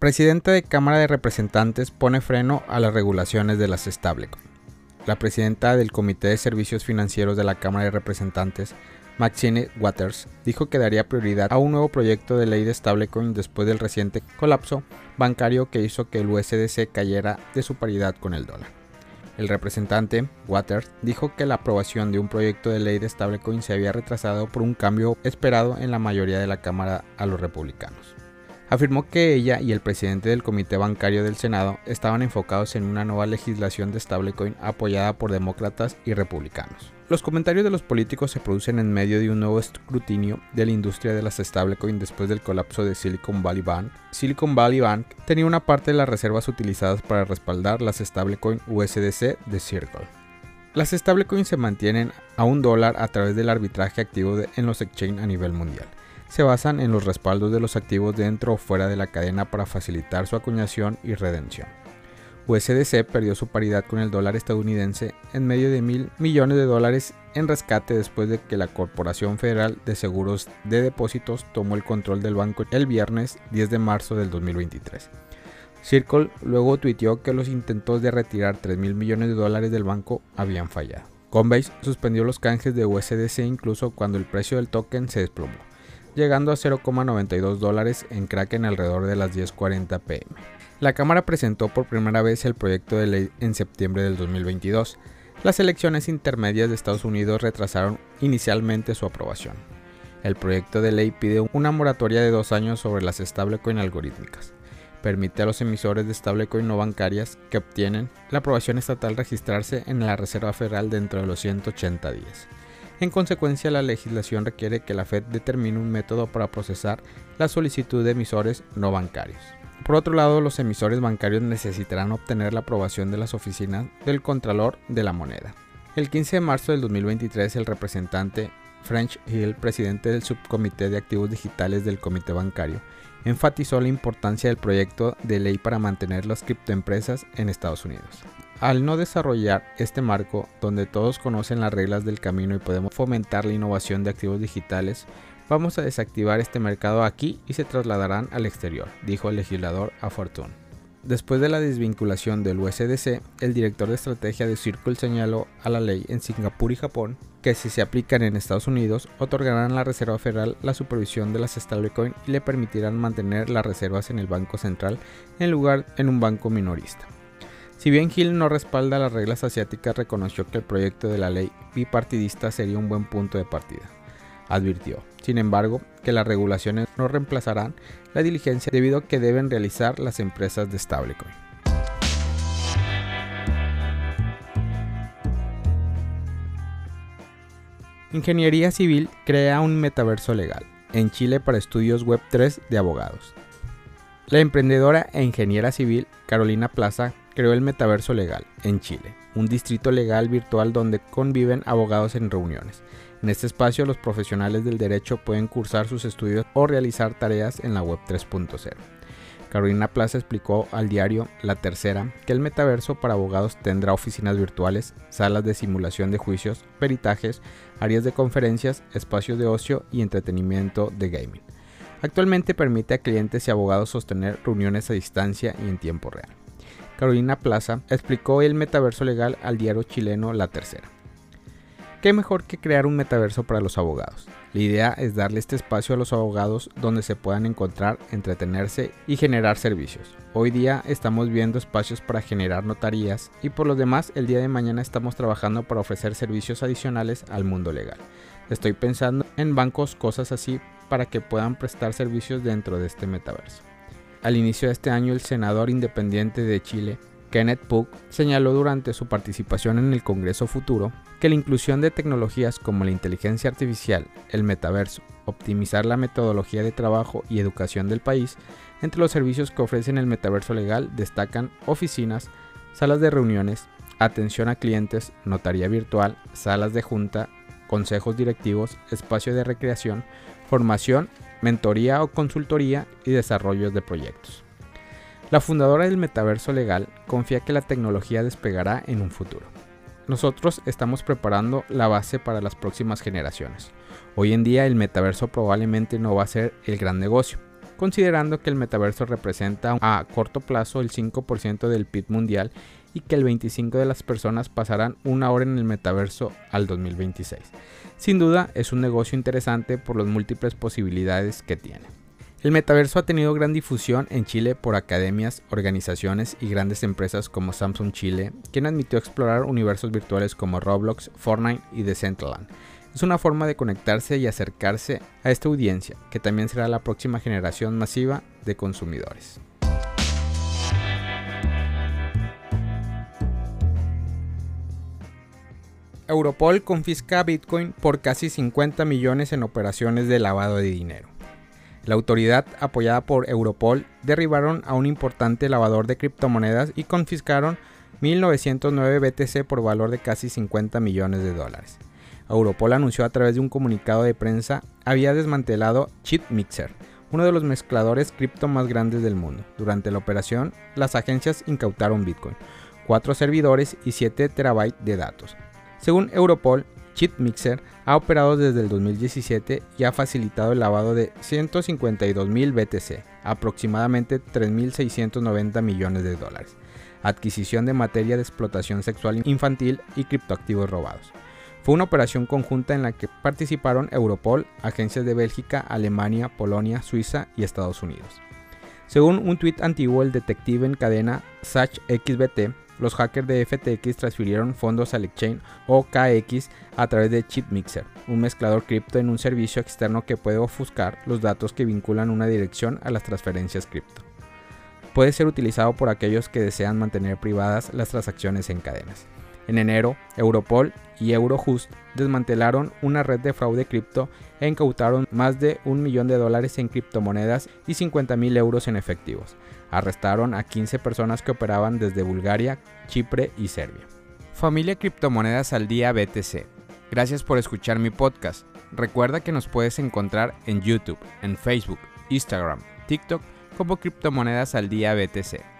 Presidenta de Cámara de Representantes pone freno a las regulaciones de las stablecoin. La presidenta del Comité de Servicios Financieros de la Cámara de Representantes, Maxine Waters, dijo que daría prioridad a un nuevo proyecto de ley de stablecoin después del reciente colapso bancario que hizo que el USDC cayera de su paridad con el dólar. El representante, Waters, dijo que la aprobación de un proyecto de ley de stablecoin se había retrasado por un cambio esperado en la mayoría de la Cámara a los republicanos afirmó que ella y el presidente del Comité Bancario del Senado estaban enfocados en una nueva legislación de stablecoin apoyada por demócratas y republicanos. Los comentarios de los políticos se producen en medio de un nuevo escrutinio de la industria de las stablecoin después del colapso de Silicon Valley Bank. Silicon Valley Bank tenía una parte de las reservas utilizadas para respaldar las stablecoin USDC de Circle. Las stablecoins se mantienen a un dólar a través del arbitraje activo en los exchanges a nivel mundial se basan en los respaldos de los activos dentro o fuera de la cadena para facilitar su acuñación y redención. USDC perdió su paridad con el dólar estadounidense en medio de mil millones de dólares en rescate después de que la Corporación Federal de Seguros de Depósitos tomó el control del banco el viernes 10 de marzo del 2023. Circle luego tuiteó que los intentos de retirar 3 mil millones de dólares del banco habían fallado. Coinbase suspendió los canjes de USDC incluso cuando el precio del token se desplomó llegando a 0,92 dólares en Kraken alrededor de las 10.40 pm. La Cámara presentó por primera vez el proyecto de ley en septiembre del 2022. Las elecciones intermedias de Estados Unidos retrasaron inicialmente su aprobación. El proyecto de ley pide una moratoria de dos años sobre las stablecoin algorítmicas. Permite a los emisores de stablecoin no bancarias que obtienen la aprobación estatal registrarse en la Reserva Federal dentro de los 180 días. En consecuencia, la legislación requiere que la Fed determine un método para procesar la solicitud de emisores no bancarios. Por otro lado, los emisores bancarios necesitarán obtener la aprobación de las oficinas del Contralor de la Moneda. El 15 de marzo del 2023, el representante French Hill, presidente del Subcomité de Activos Digitales del Comité Bancario, enfatizó la importancia del proyecto de ley para mantener las criptoempresas en Estados Unidos. Al no desarrollar este marco donde todos conocen las reglas del camino y podemos fomentar la innovación de activos digitales, vamos a desactivar este mercado aquí y se trasladarán al exterior, dijo el legislador a Fortune. Después de la desvinculación del USDC, el director de estrategia de Circle señaló a la ley en Singapur y Japón que si se aplican en Estados Unidos, otorgarán a la Reserva Federal la supervisión de las stablecoin y le permitirán mantener las reservas en el Banco Central en lugar en un banco minorista. Si bien Hill no respalda las reglas asiáticas, reconoció que el proyecto de la ley bipartidista sería un buen punto de partida. Advirtió, sin embargo, que las regulaciones no reemplazarán la diligencia debido a que deben realizar las empresas de stablecoin. Ingeniería Civil crea un metaverso legal en Chile para estudios Web 3 de abogados. La emprendedora e ingeniera civil Carolina Plaza creó el Metaverso Legal en Chile, un distrito legal virtual donde conviven abogados en reuniones. En este espacio los profesionales del derecho pueden cursar sus estudios o realizar tareas en la web 3.0. Carolina Plaza explicó al diario La Tercera que el metaverso para abogados tendrá oficinas virtuales, salas de simulación de juicios, peritajes, áreas de conferencias, espacios de ocio y entretenimiento de gaming. Actualmente permite a clientes y abogados sostener reuniones a distancia y en tiempo real. Carolina Plaza, explicó el metaverso legal al diario chileno La Tercera. ¿Qué mejor que crear un metaverso para los abogados? La idea es darle este espacio a los abogados donde se puedan encontrar, entretenerse y generar servicios. Hoy día estamos viendo espacios para generar notarías y por lo demás el día de mañana estamos trabajando para ofrecer servicios adicionales al mundo legal. Estoy pensando en bancos, cosas así, para que puedan prestar servicios dentro de este metaverso. Al inicio de este año, el senador independiente de Chile, Kenneth Puck, señaló durante su participación en el Congreso Futuro que la inclusión de tecnologías como la inteligencia artificial, el metaverso, optimizar la metodología de trabajo y educación del país, entre los servicios que ofrecen el metaverso legal destacan oficinas, salas de reuniones, atención a clientes, notaría virtual, salas de junta, consejos directivos, espacio de recreación, formación mentoría o consultoría y desarrollos de proyectos. La fundadora del metaverso legal confía que la tecnología despegará en un futuro. Nosotros estamos preparando la base para las próximas generaciones. Hoy en día el metaverso probablemente no va a ser el gran negocio. considerando que el metaverso representa a corto plazo el 5% del PIB mundial y que el 25% de las personas pasarán una hora en el metaverso al 2026. Sin duda es un negocio interesante por las múltiples posibilidades que tiene. El metaverso ha tenido gran difusión en Chile por academias, organizaciones y grandes empresas como Samsung Chile, quien admitió explorar universos virtuales como Roblox, Fortnite y Decentraland. Es una forma de conectarse y acercarse a esta audiencia, que también será la próxima generación masiva de consumidores. Europol confisca Bitcoin por casi 50 millones en operaciones de lavado de dinero. La autoridad, apoyada por Europol, derribaron a un importante lavador de criptomonedas y confiscaron 1909 BTC por valor de casi 50 millones de dólares. Europol anunció a través de un comunicado de prensa había desmantelado Chip Mixer, uno de los mezcladores cripto más grandes del mundo. Durante la operación, las agencias incautaron Bitcoin, 4 servidores y 7 terabytes de datos, según Europol, Mixer ha operado desde el 2017 y ha facilitado el lavado de 152.000 BTC, aproximadamente 3.690 millones de dólares, adquisición de materia de explotación sexual infantil y criptoactivos robados. Fue una operación conjunta en la que participaron Europol, agencias de Bélgica, Alemania, Polonia, Suiza y Estados Unidos. Según un tuit antiguo, el detective en cadena Sach XBT los hackers de FTX transfirieron fondos al exchange OKX a través de ChipMixer, un mezclador cripto en un servicio externo que puede ofuscar los datos que vinculan una dirección a las transferencias cripto. Puede ser utilizado por aquellos que desean mantener privadas las transacciones en cadenas. En enero, Europol y Eurojust desmantelaron una red de fraude cripto e incautaron más de un millón de dólares en criptomonedas y 50 mil euros en efectivos. Arrestaron a 15 personas que operaban desde Bulgaria, Chipre y Serbia. Familia Criptomonedas al Día BTC. Gracias por escuchar mi podcast. Recuerda que nos puedes encontrar en YouTube, en Facebook, Instagram, TikTok como Criptomonedas al Día BTC.